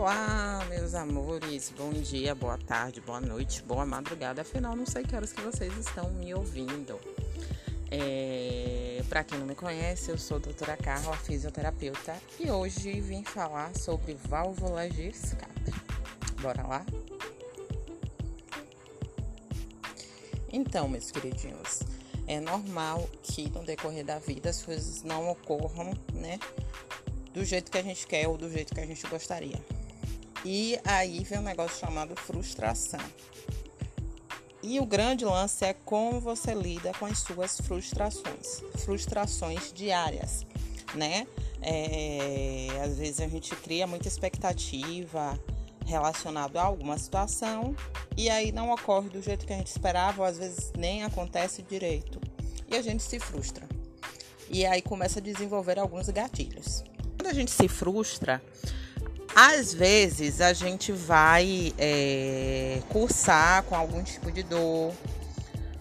Olá, meus amores, bom dia, boa tarde, boa noite, boa madrugada. Afinal, não sei que horas que vocês estão me ouvindo. É, Para quem não me conhece, eu sou a doutora Carla, fisioterapeuta, e hoje vim falar sobre válvulas de escape. Bora lá? Então, meus queridinhos, é normal que no decorrer da vida as coisas não ocorram, né? do jeito que a gente quer ou do jeito que a gente gostaria. E aí vem um negócio chamado frustração. E o grande lance é como você lida com as suas frustrações, frustrações diárias, né? É, às vezes a gente cria muita expectativa relacionada a alguma situação e aí não ocorre do jeito que a gente esperava, ou às vezes nem acontece direito. E a gente se frustra. E aí começa a desenvolver alguns gatilhos. Quando a gente se frustra, às vezes a gente vai é, cursar com algum tipo de dor,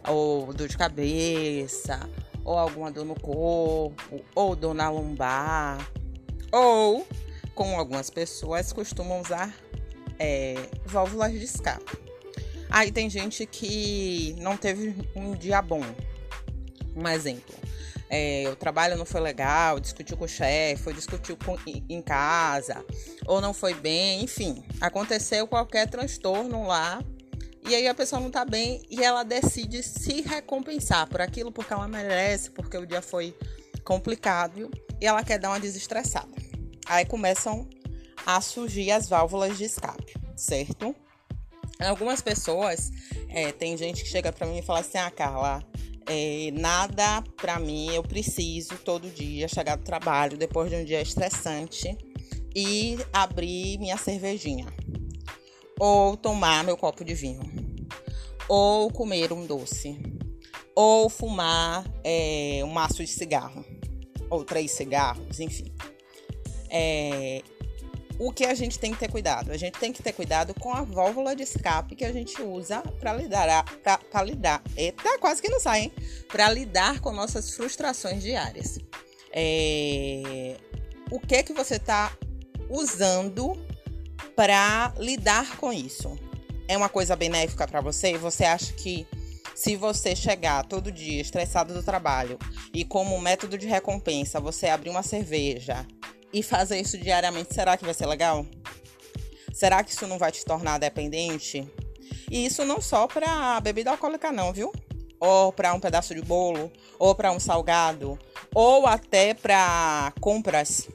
ou dor de cabeça, ou alguma dor no corpo, ou dor na lombar, ou, como algumas pessoas costumam usar, é, válvulas de escape. Aí tem gente que não teve um dia bom. Um exemplo é, o trabalho não foi legal, discutiu com o chefe, ou discutiu com, em casa, ou não foi bem, enfim, aconteceu qualquer transtorno lá. E aí a pessoa não tá bem e ela decide se recompensar por aquilo porque ela merece, porque o dia foi complicado e ela quer dar uma desestressada. Aí começam a surgir as válvulas de escape, certo? Algumas pessoas, é, tem gente que chega para mim e fala assim: Ah, Carla, é, nada para mim, eu preciso todo dia chegar do trabalho depois de um dia estressante e abrir minha cervejinha, ou tomar meu copo de vinho, ou comer um doce, ou fumar é, um maço de cigarro, ou três cigarros, enfim. É, o que a gente tem que ter cuidado? A gente tem que ter cuidado com a válvula de escape que a gente usa para lidar, para lidar, eita, quase que não sai? Para lidar com nossas frustrações diárias. É, o que que você está usando para lidar com isso? É uma coisa benéfica para você? Você acha que se você chegar todo dia estressado do trabalho e como método de recompensa você abrir uma cerveja e fazer isso diariamente, será que vai ser legal? Será que isso não vai te tornar dependente? E isso não só para bebida alcoólica não, viu? Ou para um pedaço de bolo, ou para um salgado, ou até para compras,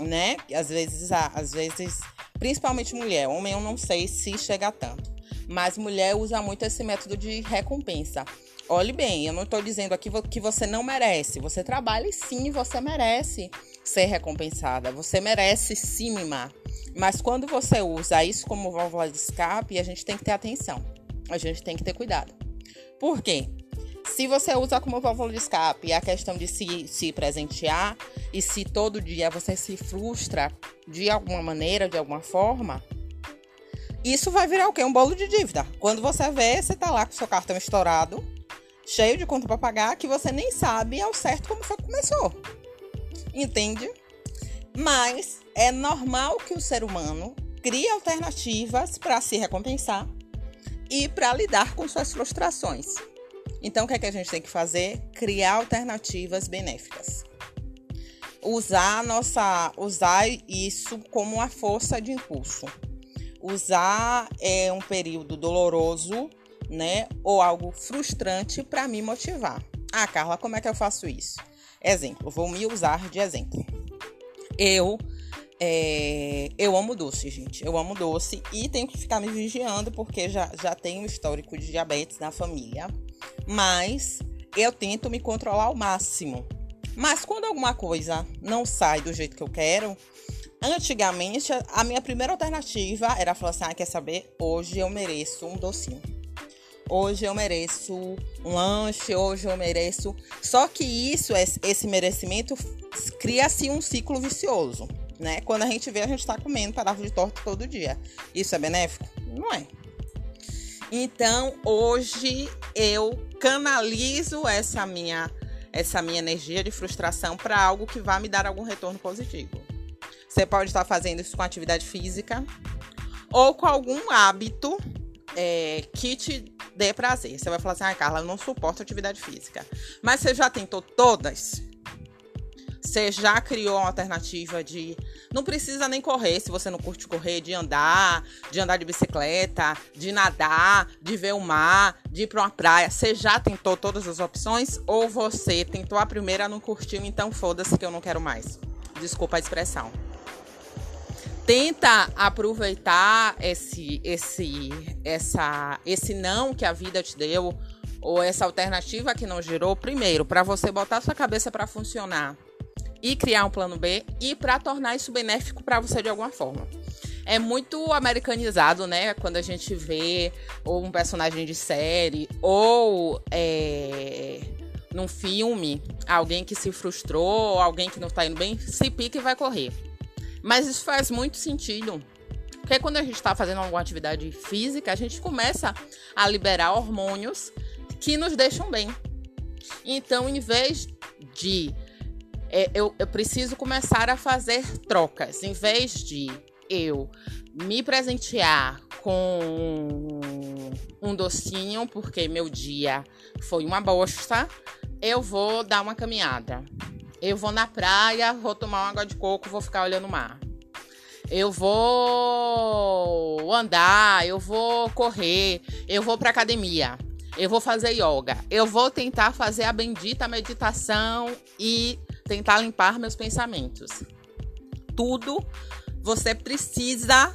né? Às vezes, às vezes, principalmente mulher, homem eu não sei se chega tanto, mas mulher usa muito esse método de recompensa. Olhe bem, eu não estou dizendo aqui que você não merece. Você trabalha e sim, você merece ser recompensada. Você merece se mimar. Mas quando você usa isso como válvula de escape, a gente tem que ter atenção. A gente tem que ter cuidado. Por quê? Se você usa como válvula de escape a questão de se, se presentear e se todo dia você se frustra de alguma maneira, de alguma forma, isso vai virar o quê? Um bolo de dívida. Quando você vê, você tá lá com seu cartão estourado, cheio de conta para pagar, que você nem sabe ao certo como foi que começou entende? Mas é normal que o ser humano crie alternativas para se recompensar e para lidar com suas frustrações. Então, o que, é que a gente tem que fazer? Criar alternativas benéficas. Usar nossa, usar isso como uma força de impulso. Usar é, um período doloroso, né, ou algo frustrante para me motivar. Ah, Carla, como é que eu faço isso? Exemplo, vou me usar de exemplo. Eu é, eu amo doce, gente. Eu amo doce e tenho que ficar me vigiando porque já, já tenho histórico de diabetes na família. Mas eu tento me controlar ao máximo. Mas quando alguma coisa não sai do jeito que eu quero, antigamente a minha primeira alternativa era falar assim: ah, quer saber? Hoje eu mereço um docinho hoje eu mereço um lanche, hoje eu mereço. Só que isso, esse merecimento, cria-se um ciclo vicioso, né? Quando a gente vê, a gente está comendo pedaço de torta todo dia. Isso é benéfico? Não é. Então, hoje eu canalizo essa minha essa minha energia de frustração para algo que vai me dar algum retorno positivo. Você pode estar fazendo isso com atividade física ou com algum hábito é, que te dê prazer. Você vai falar assim, ah, Carla, eu não suporto atividade física. Mas você já tentou todas? Você já criou uma alternativa de. Não precisa nem correr se você não curte correr, de andar, de andar de bicicleta, de nadar, de ver o mar, de ir para uma praia. Você já tentou todas as opções? Ou você tentou a primeira, não curtiu, então foda-se que eu não quero mais? Desculpa a expressão tenta aproveitar esse esse essa esse não que a vida te deu ou essa alternativa que não gerou primeiro para você botar sua cabeça para funcionar e criar um plano B e para tornar isso benéfico para você de alguma forma. É muito americanizado, né? Quando a gente vê ou um personagem de série ou é, num filme alguém que se frustrou, alguém que não está indo bem, se pica e vai correr. Mas isso faz muito sentido. Porque quando a gente está fazendo alguma atividade física, a gente começa a liberar hormônios que nos deixam bem. Então, em vez de é, eu, eu preciso começar a fazer trocas, em vez de eu me presentear com um docinho, porque meu dia foi uma bosta, eu vou dar uma caminhada. Eu vou na praia, vou tomar uma água de coco, vou ficar olhando o mar. Eu vou andar, eu vou correr, eu vou para academia, eu vou fazer yoga, eu vou tentar fazer a bendita meditação e tentar limpar meus pensamentos. Tudo você precisa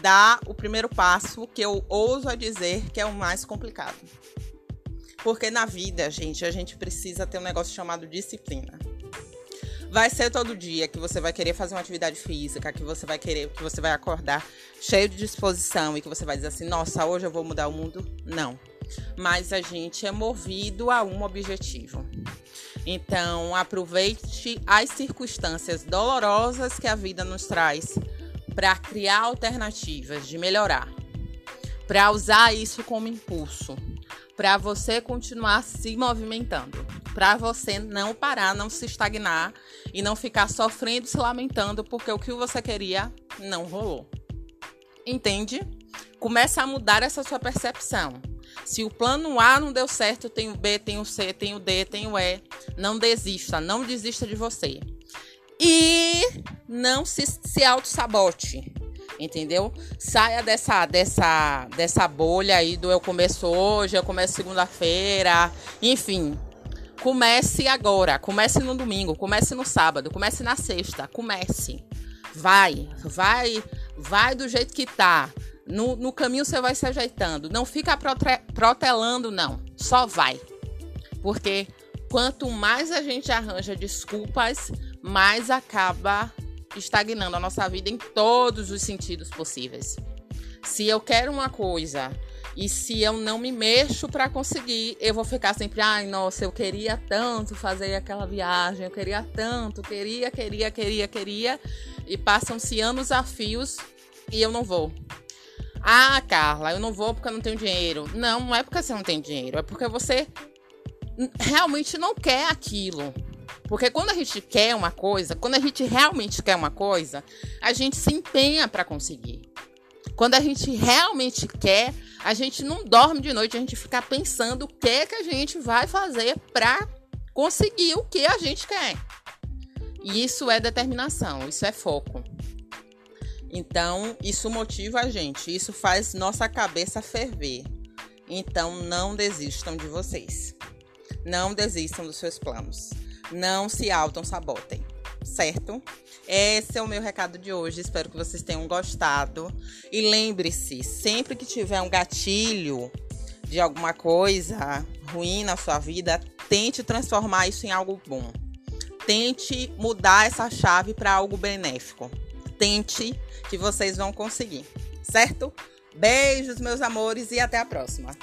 dar o primeiro passo, que eu ouso a dizer que é o mais complicado. Porque na vida, gente, a gente precisa ter um negócio chamado disciplina. Vai ser todo dia que você vai querer fazer uma atividade física, que você vai querer, que você vai acordar cheio de disposição e que você vai dizer assim: "Nossa, hoje eu vou mudar o mundo". Não. Mas a gente é movido a um objetivo. Então, aproveite as circunstâncias dolorosas que a vida nos traz para criar alternativas de melhorar, para usar isso como impulso, para você continuar se movimentando para você não parar, não se estagnar e não ficar sofrendo, se lamentando porque o que você queria não rolou. Entende? Começa a mudar essa sua percepção. Se o plano A não deu certo, tem o B, tem o C, tem o D, tem o E. Não desista, não desista de você. E não se, se auto-sabote. Entendeu? Saia dessa, dessa, dessa bolha aí do eu começo hoje, eu começo segunda-feira. Enfim, Comece agora, comece no domingo, comece no sábado, comece na sexta, comece. Vai, vai, vai do jeito que tá. No, no caminho você vai se ajeitando. Não fica protelando, não. Só vai. Porque quanto mais a gente arranja desculpas, mais acaba estagnando a nossa vida em todos os sentidos possíveis. Se eu quero uma coisa e se eu não me mexo para conseguir, eu vou ficar sempre, ai, nossa, eu queria tanto fazer aquela viagem, eu queria tanto, queria, queria, queria, queria, e passam-se anos a fios e eu não vou. Ah, Carla, eu não vou porque eu não tenho dinheiro. Não, não é porque você não tem dinheiro, é porque você realmente não quer aquilo. Porque quando a gente quer uma coisa, quando a gente realmente quer uma coisa, a gente se empenha para conseguir. Quando a gente realmente quer, a gente não dorme de noite, a gente fica pensando o que é que a gente vai fazer para conseguir o que a gente quer. E isso é determinação, isso é foco. Então, isso motiva a gente, isso faz nossa cabeça ferver. Então, não desistam de vocês. Não desistam dos seus planos. Não se auto-sabotem certo? Esse é o meu recado de hoje. Espero que vocês tenham gostado. E lembre-se, sempre que tiver um gatilho de alguma coisa ruim na sua vida, tente transformar isso em algo bom. Tente mudar essa chave para algo benéfico. Tente que vocês vão conseguir, certo? Beijos, meus amores, e até a próxima.